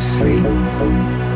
sleep.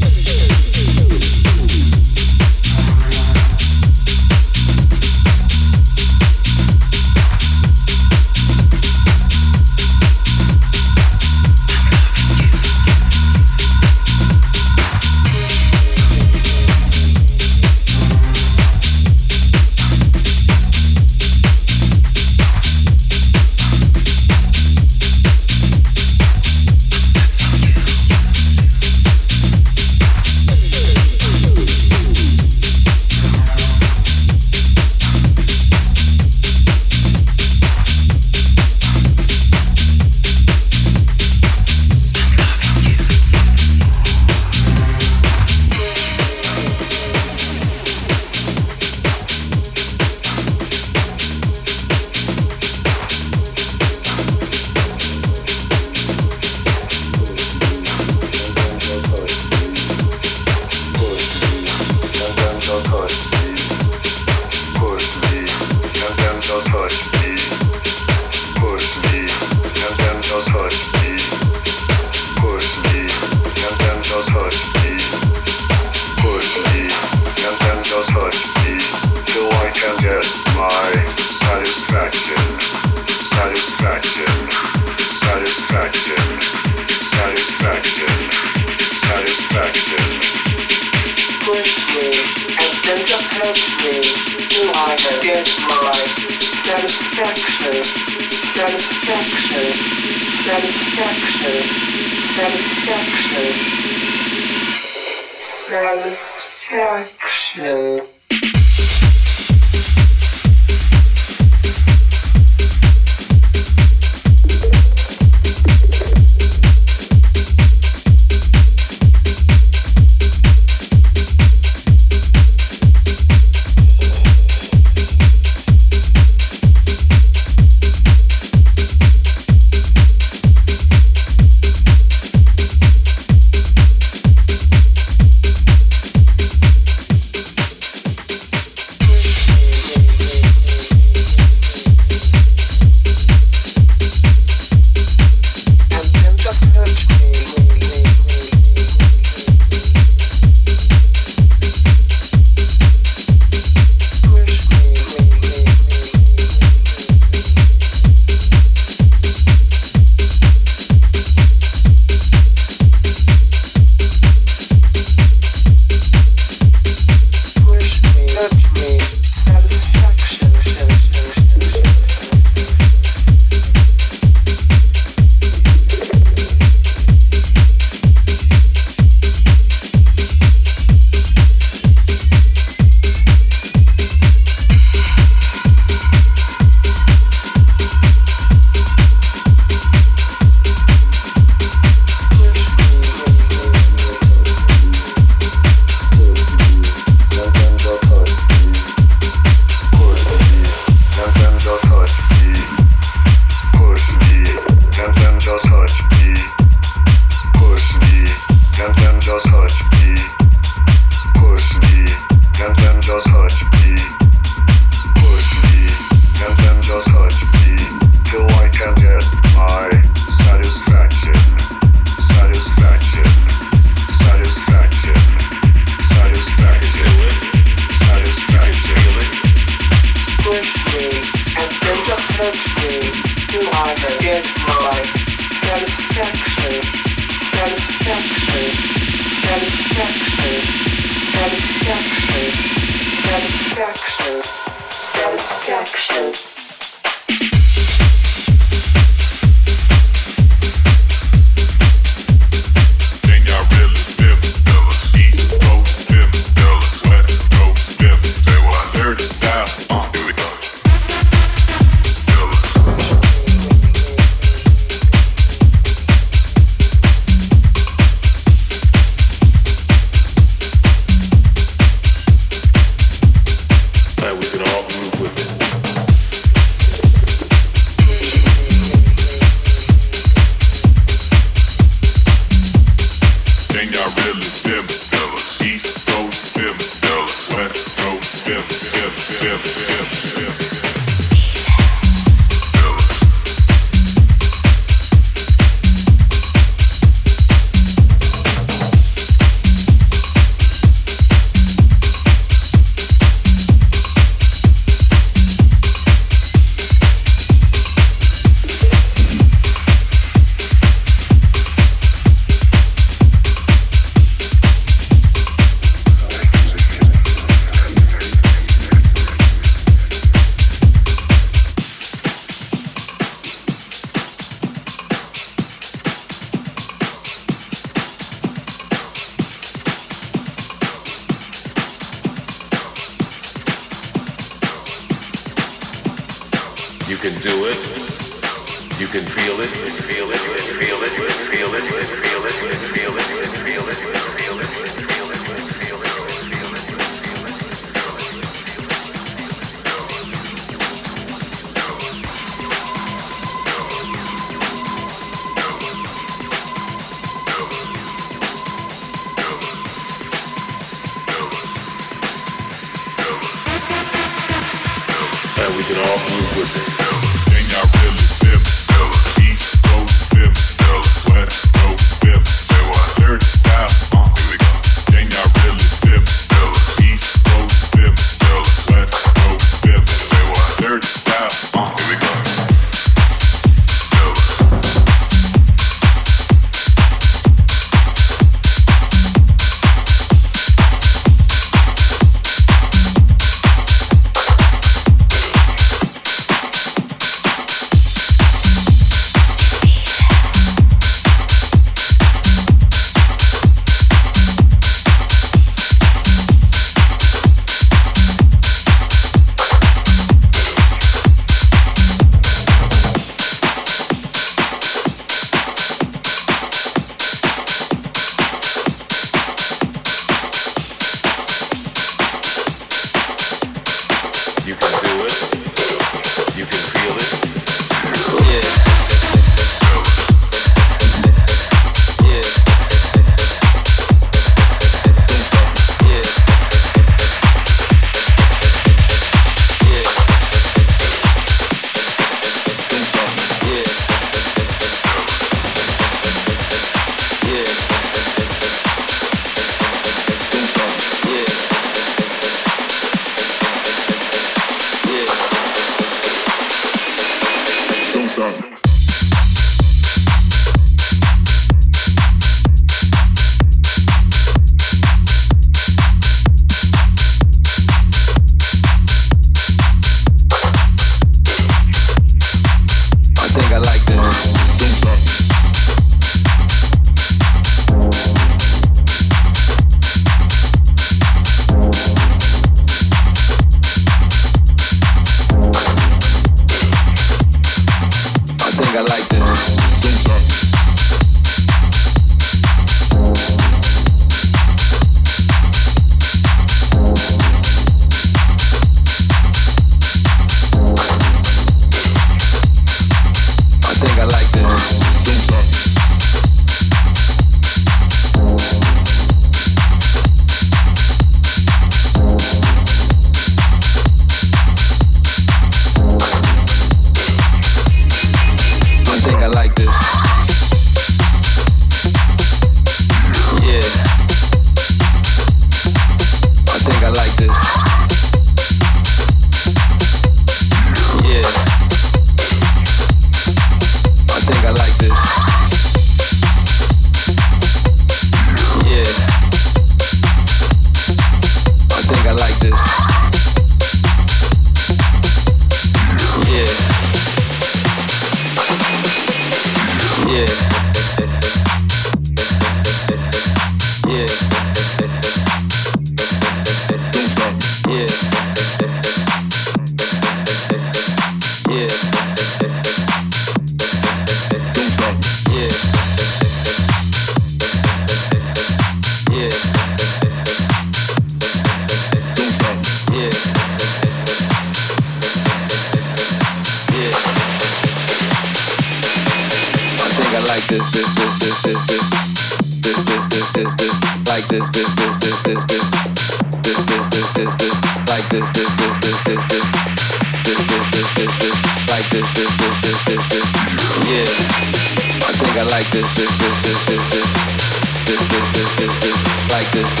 Forward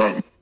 thinking,